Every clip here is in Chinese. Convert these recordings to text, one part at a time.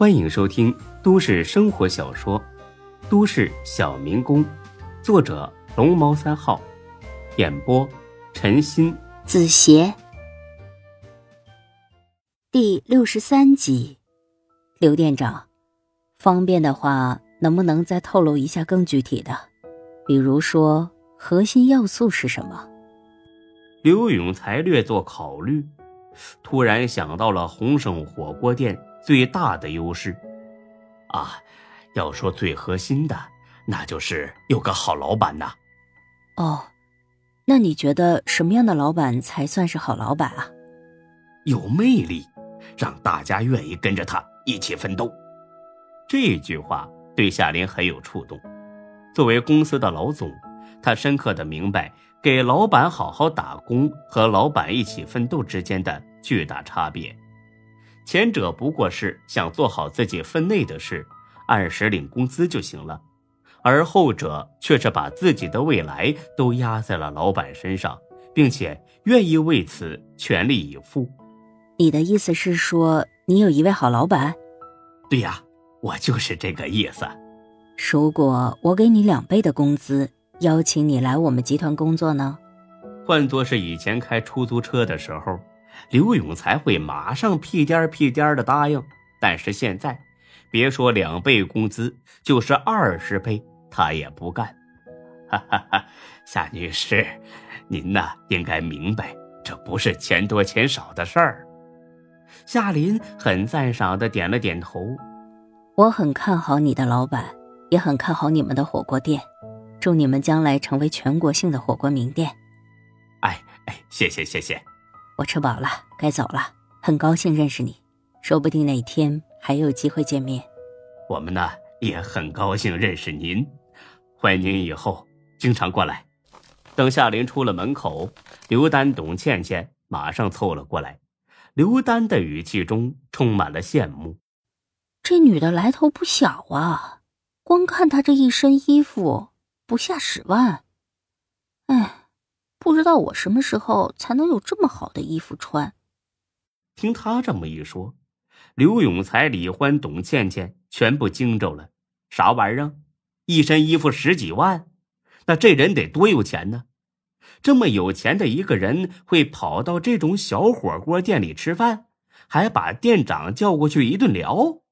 欢迎收听都市生活小说《都市小民工》，作者龙猫三号，演播陈鑫、子邪，第六十三集。刘店长，方便的话，能不能再透露一下更具体的？比如说，核心要素是什么？刘永才略作考虑，突然想到了鸿盛火锅店。最大的优势，啊，要说最核心的，那就是有个好老板呐。哦，那你觉得什么样的老板才算是好老板啊？有魅力，让大家愿意跟着他一起奋斗。这句话对夏林很有触动。作为公司的老总，他深刻的明白给老板好好打工和老板一起奋斗之间的巨大差别。前者不过是想做好自己分内的事，按时领工资就行了，而后者却是把自己的未来都压在了老板身上，并且愿意为此全力以赴。你的意思是说，你有一位好老板？对呀，我就是这个意思。如果我给你两倍的工资，邀请你来我们集团工作呢？换作是以前开出租车的时候。刘勇才会马上屁颠儿屁颠儿的答应，但是现在，别说两倍工资，就是二十倍，他也不干。哈 哈哈，夏女士，您呐应该明白，这不是钱多钱少的事儿。夏林很赞赏的点了点头。我很看好你的老板，也很看好你们的火锅店，祝你们将来成为全国性的火锅名店。哎哎，谢谢谢谢。我吃饱了，该走了。很高兴认识你，说不定哪天还有机会见面。我们呢也很高兴认识您，欢迎您以后经常过来。等夏林出了门口，刘丹、董倩倩马上凑了过来。刘丹的语气中充满了羡慕。这女的来头不小啊，光看她这一身衣服，不下十万。哎。不知道我什么时候才能有这么好的衣服穿。听他这么一说，刘永才、李欢、董倩倩全部惊着了。啥玩意儿？一身衣服十几万？那这人得多有钱呢？这么有钱的一个人会跑到这种小火锅店里吃饭，还把店长叫过去一顿聊？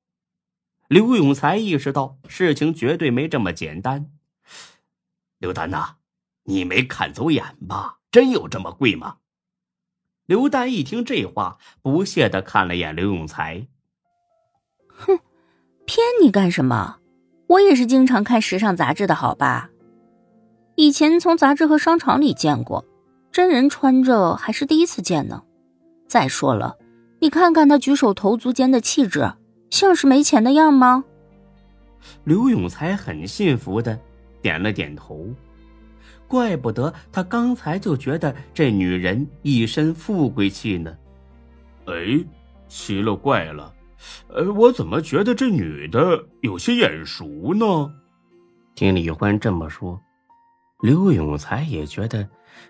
刘永才意识到事情绝对没这么简单。刘丹呐。你没看走眼吧？真有这么贵吗？刘丹一听这话，不屑的看了眼刘永才。哼，骗你干什么？我也是经常看时尚杂志的，好吧？以前从杂志和商场里见过，真人穿着还是第一次见呢。再说了，你看看他举手投足间的气质，像是没钱的样吗？刘永才很信服的点了点头。怪不得他刚才就觉得这女人一身富贵气呢。哎，奇了怪了，呃，我怎么觉得这女的有些眼熟呢？听李欢这么说，刘永才也觉得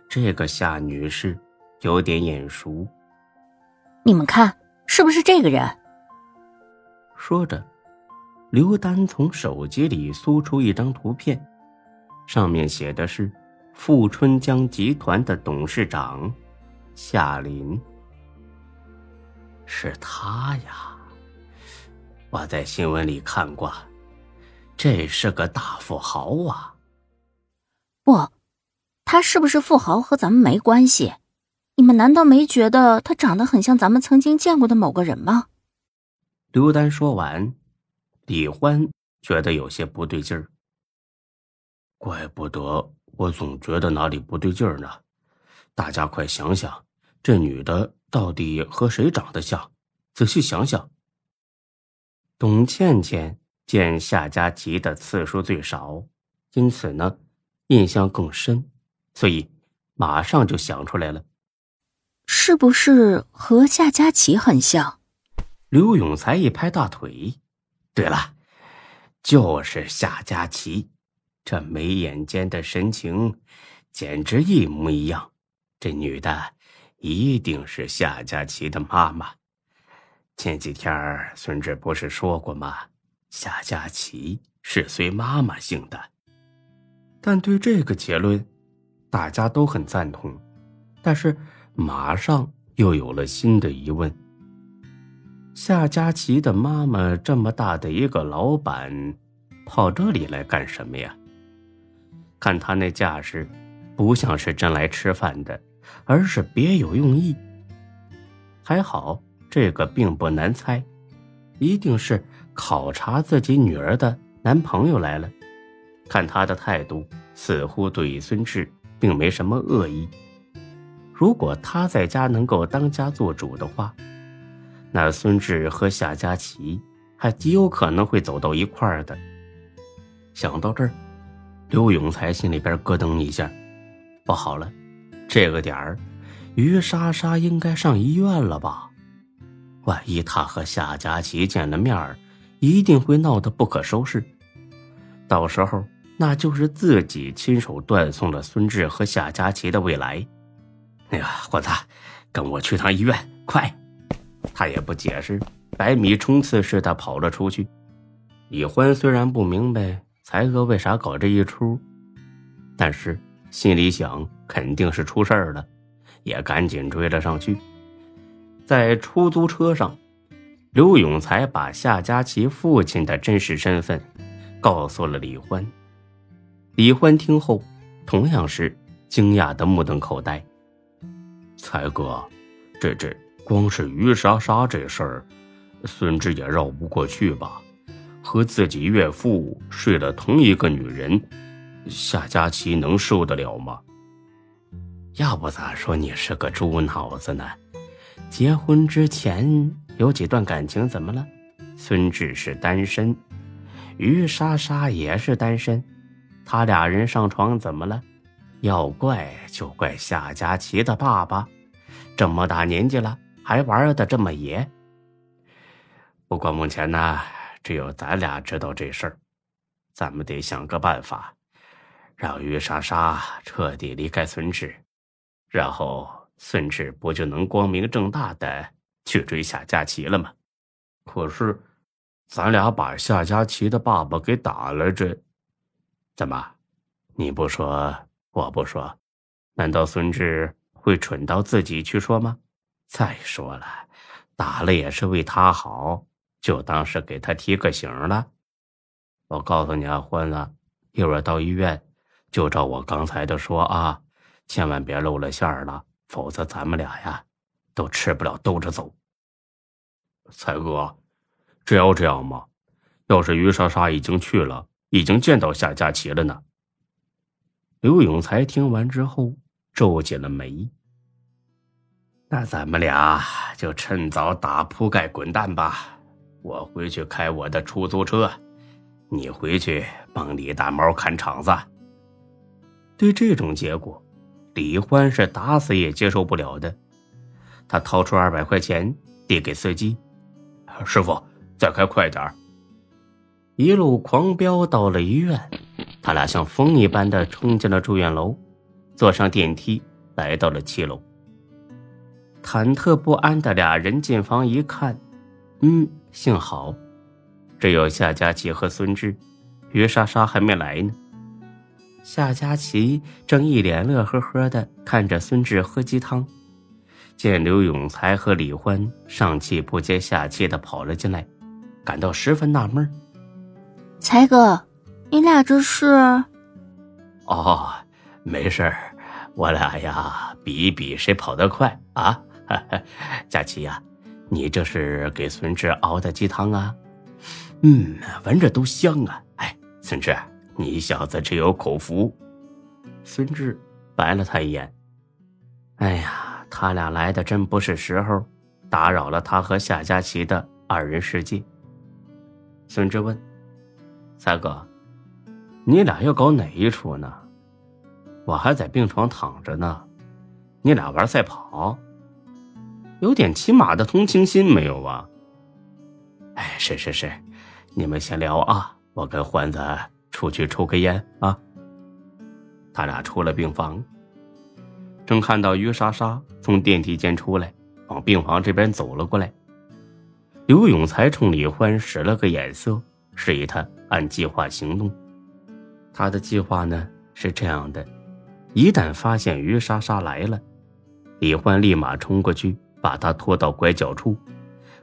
这个夏女士有点眼熟。你们看，是不是这个人？说着，刘丹从手机里搜出一张图片，上面写的是。富春江集团的董事长夏林，是他呀！我在新闻里看过，这是个大富豪啊。不，他是不是富豪和咱们没关系？你们难道没觉得他长得很像咱们曾经见过的某个人吗？刘丹说完，李欢觉得有些不对劲儿，怪不得。我总觉得哪里不对劲儿呢，大家快想想，这女的到底和谁长得像？仔细想想。董倩倩见夏佳琪的次数最少，因此呢，印象更深，所以马上就想出来了，是不是和夏佳琪很像？刘永才一拍大腿，对了，就是夏佳琪。这眉眼间的神情，简直一模一样。这女的一定是夏佳琪的妈妈。前几天孙志不是说过吗？夏佳琪是随妈妈姓的。但对这个结论，大家都很赞同，但是马上又有了新的疑问：夏佳琪的妈妈这么大的一个老板，跑这里来干什么呀？看他那架势，不像是真来吃饭的，而是别有用意。还好，这个并不难猜，一定是考察自己女儿的男朋友来了。看他的态度，似乎对孙志并没什么恶意。如果他在家能够当家做主的话，那孙志和夏佳琪还极有可能会走到一块儿的。想到这儿，刘永才心里边咯噔一下，不好了，这个点儿，于莎莎应该上医院了吧？万一他和夏佳琪见了面儿一定会闹得不可收拾，到时候。那就是自己亲手断送了孙志和夏佳琪的未来。哎呀，伙子，跟我去趟医院，快！他也不解释，百米冲刺似的跑了出去。李欢虽然不明白才哥为啥搞这一出，但是心里想肯定是出事儿了，也赶紧追了上去。在出租车上，刘永才把夏佳琪父亲的真实身份告诉了李欢。李欢听后，同样是惊讶的目瞪口呆。才哥，这这光是于莎莎这事儿，孙志也绕不过去吧？和自己岳父睡了同一个女人，夏佳琪能受得了吗？要不咋说你是个猪脑子呢？结婚之前有几段感情怎么了？孙志是单身，于莎莎也是单身。他俩人上床怎么了？要怪就怪夏佳琪的爸爸，这么大年纪了还玩的这么野。不过目前呢，只有咱俩知道这事儿，咱们得想个办法，让于莎莎彻底离开孙志，然后孙志不就能光明正大的去追夏佳琪了吗？可是，咱俩把夏佳琪的爸爸给打了，这。怎么，你不说，我不说，难道孙志会蠢到自己去说吗？再说了，打了也是为他好，就当是给他提个醒了。我告诉你啊，欢子，一会儿到医院，就照我刚才的说啊，千万别露了馅儿了，否则咱们俩呀，都吃不了兜着走。才哥，真要这样吗？要是于莎莎已经去了。已经见到夏佳琪了呢。刘永才听完之后皱紧了眉。那咱们俩就趁早打铺盖滚蛋吧。我回去开我的出租车，你回去帮李大毛看场子。对这种结果，李欢是打死也接受不了的。他掏出二百块钱递给司机：“师傅，再开快点一路狂飙到了医院，他俩像风一般的冲进了住院楼，坐上电梯来到了七楼。忐忑不安的俩人进房一看，嗯，幸好只有夏佳琪和孙志，于莎莎还没来呢。夏佳琪正一脸乐呵呵的看着孙志喝鸡汤，见刘永才和李欢上气不接下气的跑了进来，感到十分纳闷才哥，你俩这是？哦，没事儿，我俩呀比一比谁跑得快啊！佳琪呀，你这是给孙志熬的鸡汤啊？嗯，闻着都香啊！哎，孙志，你小子真有口福。孙志白了他一眼。哎呀，他俩来的真不是时候，打扰了他和夏佳琪的二人世界。孙志问。三哥，你俩要搞哪一出呢？我还在病床躺着呢，你俩玩赛跑，有点起码的同情心没有啊？哎，是是是，你们先聊啊，我跟欢子出去抽根烟啊。他俩出了病房，正看到于莎莎从电梯间出来，往病房这边走了过来。刘永才冲李欢使了个眼色，示意他按计划行动。他的计划呢是这样的：一旦发现于莎莎来了，李欢立马冲过去，把他拖到拐角处，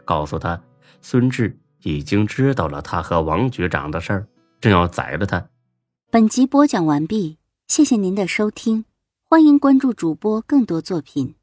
告诉他孙志已经知道了他和王局长的事儿，正要宰了他。本集播讲完毕，谢谢您的收听，欢迎关注主播更多作品。